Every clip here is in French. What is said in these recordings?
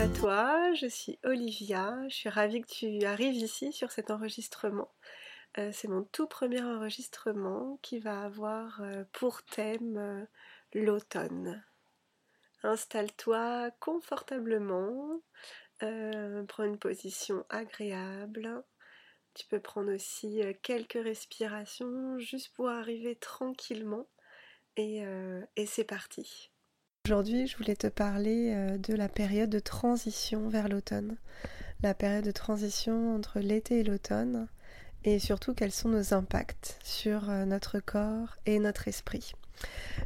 à toi, je suis Olivia, je suis ravie que tu arrives ici sur cet enregistrement. Euh, c'est mon tout premier enregistrement qui va avoir euh, pour thème euh, l'automne. Installe-toi confortablement, prends une position agréable. Tu peux prendre aussi quelques respirations juste pour arriver tranquillement et c'est parti. Aujourd'hui, je voulais te parler euh, de la période de transition vers l'automne. La période de transition entre l'été et l'automne et surtout quels sont nos impacts sur euh, notre corps et notre esprit.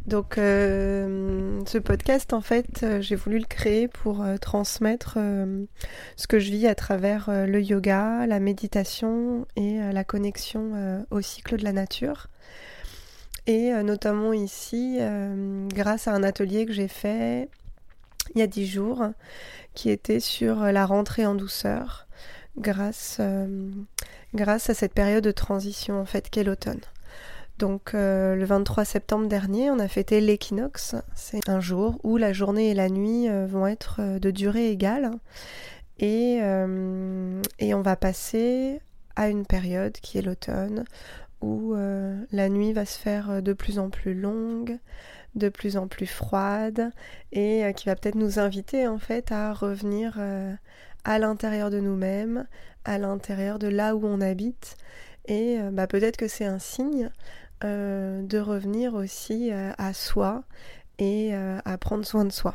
Donc euh, ce podcast en fait j'ai voulu le créer pour transmettre ce que je vis à travers le yoga, la méditation et la connexion au cycle de la nature et euh, notamment ici euh, grâce à un atelier que j'ai fait il y a dix jours qui était sur la rentrée en douceur grâce, euh, grâce à cette période de transition en fait qu'est l'automne. Donc le 23 septembre dernier, on a fêté l'équinoxe. C'est un jour où la journée et la nuit vont être de durée égale. Et, et on va passer à une période qui est l'automne, où euh, la nuit va se faire euh, de plus en plus longue, de plus en plus froide, et euh, qui va peut-être nous inviter en fait à revenir à l'intérieur de nous-mêmes, à l'intérieur de là où on habite, et bah, peut-être que c'est un signe de revenir aussi à soi et à prendre soin de soi.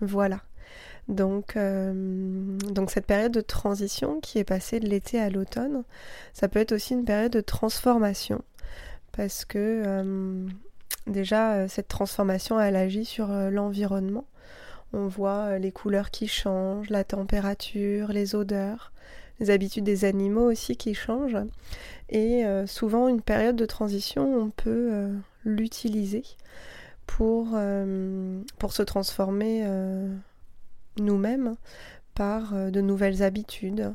Voilà. Donc, euh, donc cette période de transition qui est passée de l'été à l'automne, ça peut être aussi une période de transformation parce que euh, déjà euh, cette transformation elle agit sur l'environnement. On voit les couleurs qui changent, la température, les odeurs, les habitudes des animaux aussi qui changent. Et souvent une période de transition, on peut l'utiliser pour se transformer nous-mêmes par euh, de nouvelles habitudes.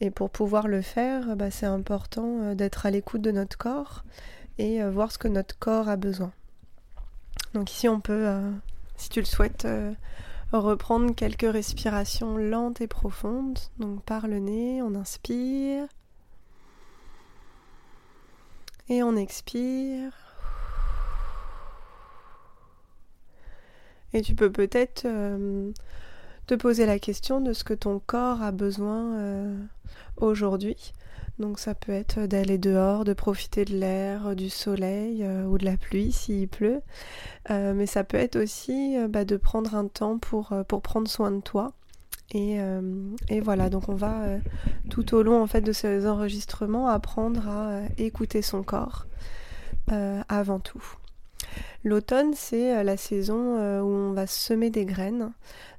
Et pour pouvoir le faire, bah, c'est important euh, d'être à l'écoute de notre corps et euh, voir ce que notre corps a besoin. Donc ici on peut, si tu le souhaites, reprendre quelques respirations lentes et profondes. Donc par le nez, on inspire et on expire. Et tu peux peut-être te poser la question de ce que ton corps a besoin euh, aujourd'hui. Donc ça peut être d'aller dehors, de profiter de l'air, du soleil euh, ou de la pluie s'il pleut. Euh, mais ça peut être aussi bah, de prendre un temps pour, pour prendre soin de toi. Et, et voilà, donc on va tout au long en fait de ces enregistrements apprendre à écouter son corps avant tout. L'automne, c'est la saison où on va semer des graines.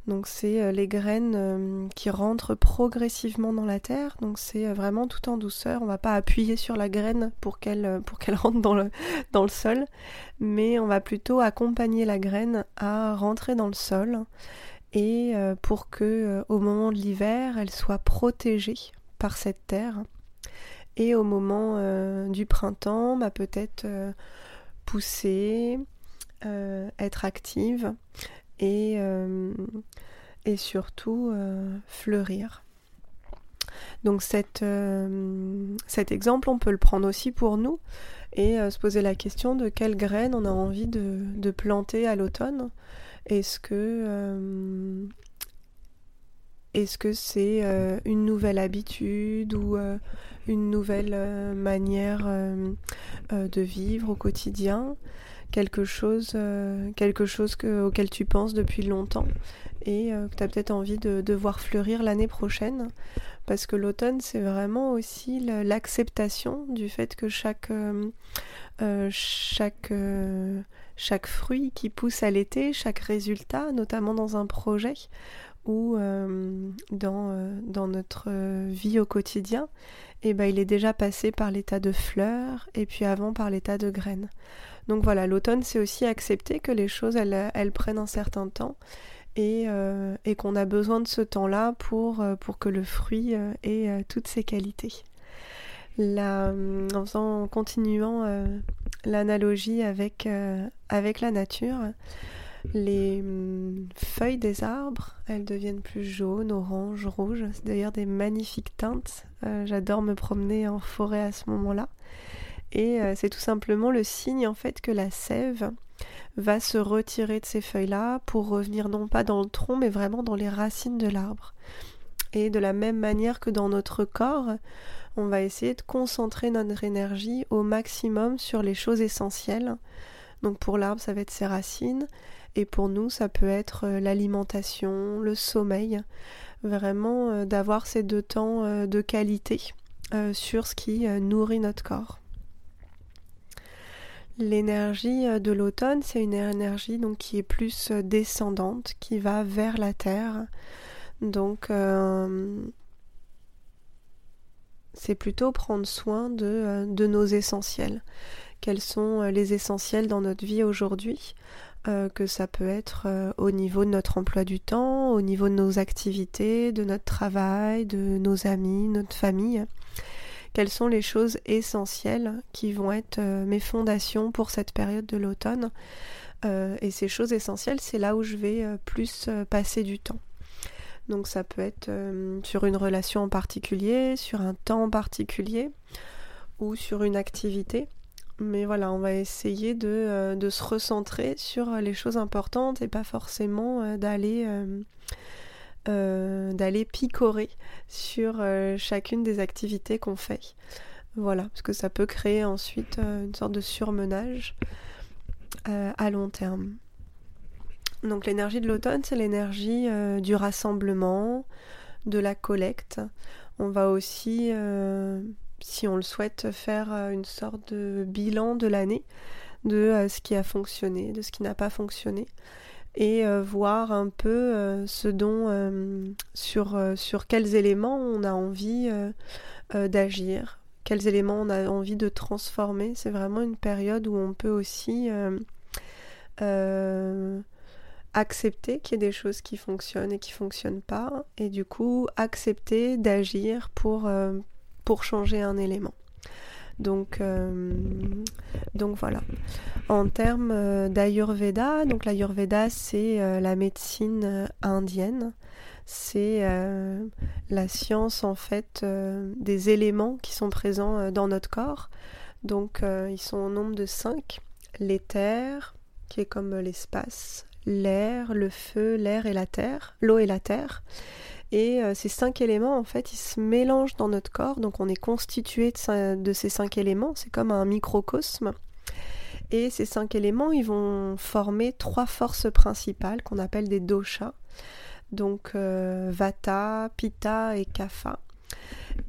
Donc c'est euh, les graines euh, qui rentrent progressivement dans la terre. Donc c'est euh, vraiment tout en douceur. On va pas appuyer sur la graine pour qu'elle pour rentre dans le dans le sol, mais on va plutôt accompagner la graine à rentrer dans le sol et pour que au moment de l'hiver, elle soit protégée par cette terre. Et au moment du printemps, bah, peut-être pousser, être active et, euh, surtout euh, fleurir. Donc euh, cet exemple, on peut le prendre aussi pour nous et se poser la question de quelle graine on a envie de, planter à l'automne. Est-ce que c'est une nouvelle habitude ou une nouvelle manière de vivre au quotidien? Quelque chose, euh, auquel tu penses depuis longtemps et euh, que tu as peut-être envie de, voir fleurir l'année prochaine. Parce que l'automne, c'est vraiment aussi l'acceptation du fait que euh, chaque fruit qui pousse à l'été, chaque résultat, notamment dans un projet ou dans, dans notre vie au quotidien, et eh ben, il est déjà passé par l'état de fleur et puis avant par l'état de graine. Donc voilà, l'automne, c'est aussi accepter que les choses, elles, prennent un certain temps et, euh, qu'on a besoin de ce temps-là pour, euh, pour que le fruit euh, ait toutes ses qualités. en, en continuant l'analogie avec, avec la nature, Les hum, feuilles des arbres, elles deviennent plus jaunes, oranges, rouges. C'est d'ailleurs des magnifiques teintes. Euh, j'adore me promener en forêt à ce moment-là. Et euh, c'est tout simplement le signe en fait que la sève va se retirer de ces feuilles-là pour revenir non pas dans le tronc mais vraiment dans les racines de l'arbre. Et de la même manière que dans notre corps, on va essayer de concentrer notre énergie au maximum sur les choses essentielles. Donc pour l'arbre, ça va être ses racines. Et pour nous, ça peut être euh, l'alimentation, le sommeil, vraiment euh, d'avoir ces deux temps euh, de qualité sur ce qui nourrit notre corps. L'énergie de l'automne, c'est une énergie donc qui est plus descendante, qui va vers la terre. Donc c'est plutôt prendre soin de, de, nos essentiels. Quels sont les essentiels dans notre vie aujourd'hui? Euh, que ça peut être euh, au niveau de notre emploi du temps, au niveau de nos activités, de notre travail, de nos amis, notre famille. Quelles sont les choses essentielles qui vont être euh, mes fondations pour cette période de l'automne Et ces choses essentielles, c'est là où je vais plus passer du temps. Donc ça peut être sur une relation en particulier, sur un temps en particulier ou sur une activité. Mais voilà, on va essayer de, euh, se recentrer sur les choses importantes et pas forcément euh, euh, d'aller picorer sur chacune des activités qu'on fait. Voilà, parce que ça peut créer ensuite une sorte de surmenage à long terme. Donc l'énergie de l'automne, c'est l'énergie du rassemblement, de la collecte. On va aussi si on le souhaite, faire euh, une sorte de bilan de l'année, de euh, ce qui a fonctionné, de ce qui n'a pas fonctionné, et euh, voir un peu ce dont, sur, quels éléments on a envie d'agir, quels éléments on a envie de transformer. C'est vraiment une période où on peut aussi accepter qu'il y ait des choses qui fonctionnent et qui fonctionnent pas, et du coup accepter d'agir pour pour changer un élément. Donc, euh, donc voilà. En termes euh, d'Ayurveda, donc l'Ayurveda c'est euh, la médecine indienne. C'est la science en fait des éléments qui sont présents dans notre corps. Donc ils sont au nombre de cinq. L'éther, qui est comme l'espace, l'air, le feu, l'air et la terre, l'eau et la terre. Et euh, ces cinq éléments, en fait, ils se mélangent dans notre corps. Donc on est constitué de, ces cinq éléments. C'est comme un microcosme. Et ces cinq éléments, ils vont former trois forces principales qu'on appelle des doshas. Donc euh, Vata, Pitta et Kapha.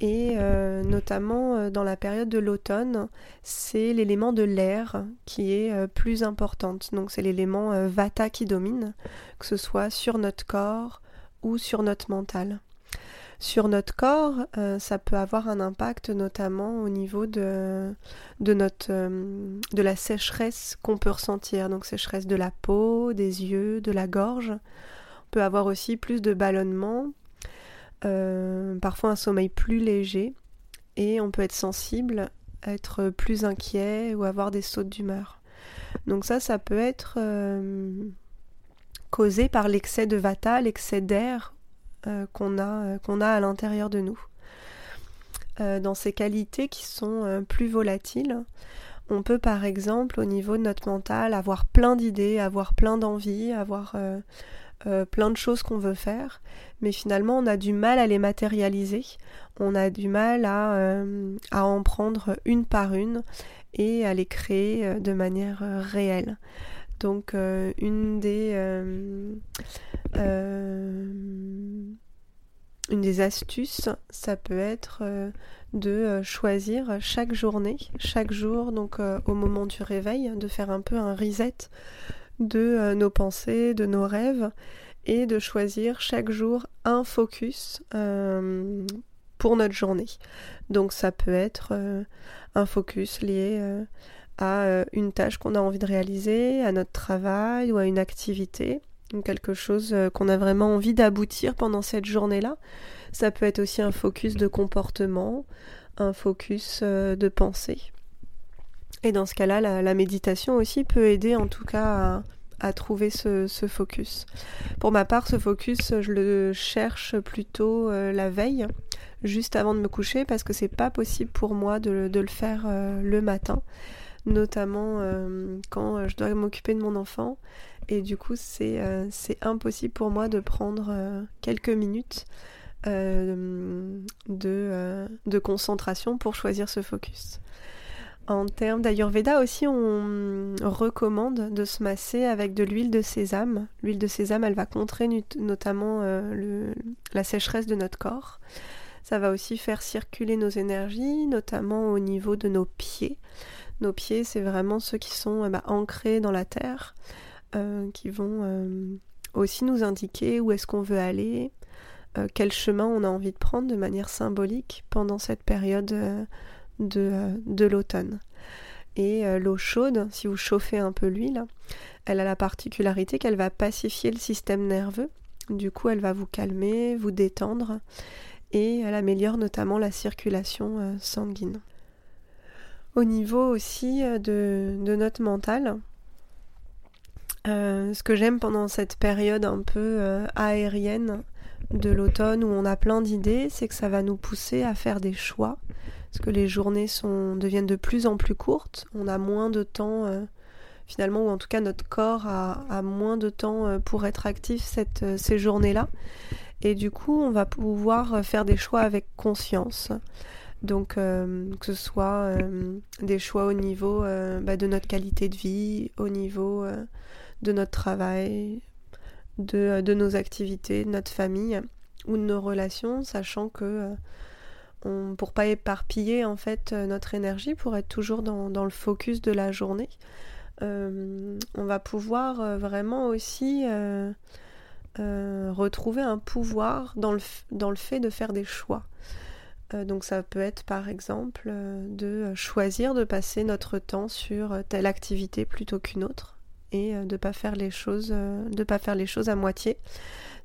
Et euh, notamment dans la période de l'automne, c'est l'élément de l'air qui est plus importante. Donc c'est l'élément Vata qui domine, que ce soit sur notre corps, ou sur notre mental. Sur notre corps, euh, ça peut avoir un impact notamment au niveau euh, de la sécheresse qu'on peut ressentir, donc sécheresse de la peau, des yeux, de la gorge. On peut avoir aussi plus de ballonnement, euh, parfois un sommeil plus léger, et on peut être sensible, être plus inquiet ou avoir des sautes d'humeur. Donc ça, ça peut être causé par l'excès de vata, l'excès d'air euh, qu'on a, euh, qu'on a à l'intérieur de nous. Euh, dans ces qualités qui sont plus volatiles, on peut par exemple au niveau de notre mental avoir plein d'idées, avoir plein d'envies, avoir plein de choses qu'on veut faire, mais finalement on a du mal à les matérialiser, on a du mal à en prendre une par une et à les créer de manière réelle. Donc euh, une des euh, euh, une des astuces, ça peut être de choisir chaque journée, chaque jour, donc au moment du réveil, de faire un peu un reset de nos pensées, de nos rêves, et de choisir chaque jour un focus pour notre journée. Donc ça peut être un focus lié à euh, une tâche qu'on a envie de réaliser, à notre travail ou à une activité, quelque chose euh, qu'on a vraiment envie d'aboutir pendant cette journée-là. Ça peut être aussi un focus de comportement, un focus euh, de pensée. Et dans ce cas-là, la, méditation aussi peut aider en tout cas à trouver ce, focus. Pour ma part, ce focus, je le cherche plutôt la veille, juste avant de me coucher, parce que c'est pas possible pour moi de, le faire le matin, notamment quand je dois m'occuper de mon enfant. Et du coup, c'est impossible pour moi de prendre quelques minutes de, concentration pour choisir ce focus. En termes d'Ayurveda aussi, on recommande de se masser avec de l'huile de sésame. L'huile de sésame, elle va contrer notamment euh, la sécheresse de notre corps. Ça va aussi faire circuler nos énergies, notamment au niveau de nos pieds. Nos pieds, c'est vraiment ceux qui sont eh ben, ancrés dans la terre, euh, qui vont euh, aussi nous indiquer où est-ce qu'on veut aller, quel chemin on a envie de prendre de manière symbolique pendant cette période de, l'automne. Et euh, l'eau chaude, si vous chauffez un peu l'huile, elle a la particularité qu'elle va pacifier le système nerveux. Du coup, elle va vous calmer, vous détendre et elle améliore notamment la circulation euh, sanguine. Au niveau aussi euh, de, notre mental, ce que j'aime pendant cette période un peu aérienne de l'automne où on a plein d'idées, c'est que ça va nous pousser à faire des choix parce que les journées sont, deviennent de plus en plus courtes, on a moins de temps euh, finalement, ou en tout cas notre corps a, moins de temps euh, pour être actif cette, euh, ces journées-là. Et du coup, on va pouvoir faire des choix avec conscience. Donc, que ce soit des choix au niveau bah, de notre qualité de vie, au niveau de notre travail, de, nos activités, de notre famille ou de nos relations, sachant que on, pour pas éparpiller en fait euh, notre énergie, pour être toujours dans, le focus de la journée. Euh, on va pouvoir euh, vraiment aussi retrouver un pouvoir dans le fait de faire des choix. Donc ça peut être par exemple de choisir de passer notre temps sur telle activité plutôt qu'une autre et de pas pas faire les choses à moitié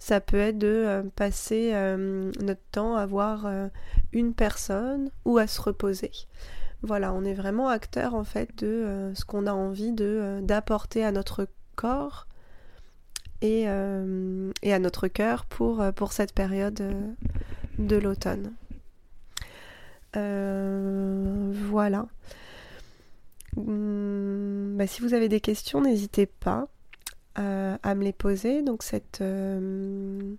ça peut être de euh, passer euh, notre temps à voir euh, une personne ou à se reposer. Voilà, on est vraiment acteur en fait de ce qu'on a envie d'apporter à notre corps et, à notre cœur pour cette période de l'automne. Voilà. Hum, bah, si vous avez des questions, n'hésitez pas. Euh, à me les poser. Donc cette, euh,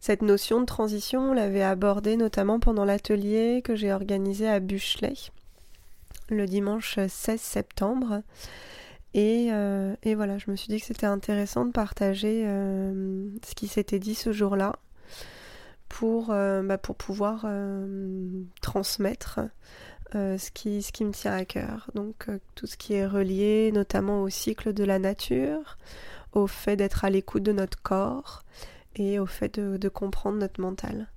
cette notion de transition, on l'avait abordée notamment pendant l'atelier que j'ai organisé à Buchelet le dimanche 16 septembre. Et, euh, et, voilà, je me suis dit que c'était intéressant de partager ce qui s'était dit ce jour-là pour, bah, pour pouvoir transmettre ce, qui, ce qui me tient à cœur. Donc tout ce qui est relié notamment au cycle de la nature, au fait d'être à l'écoute de notre corps et au fait de, comprendre notre mental.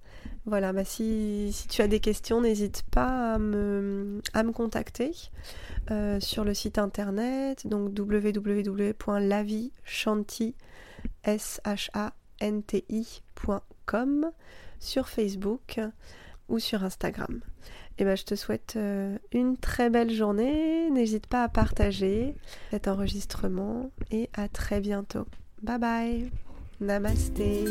Voilà, bah si, tu as des questions, n'hésite pas à me, à me contacter euh, sur le site internet, donc sur Facebook ou sur Instagram. Et ben, je te souhaite euh, une très belle journée. N'hésite pas à partager cet enregistrement et à très bientôt. Bye bye. Namasté.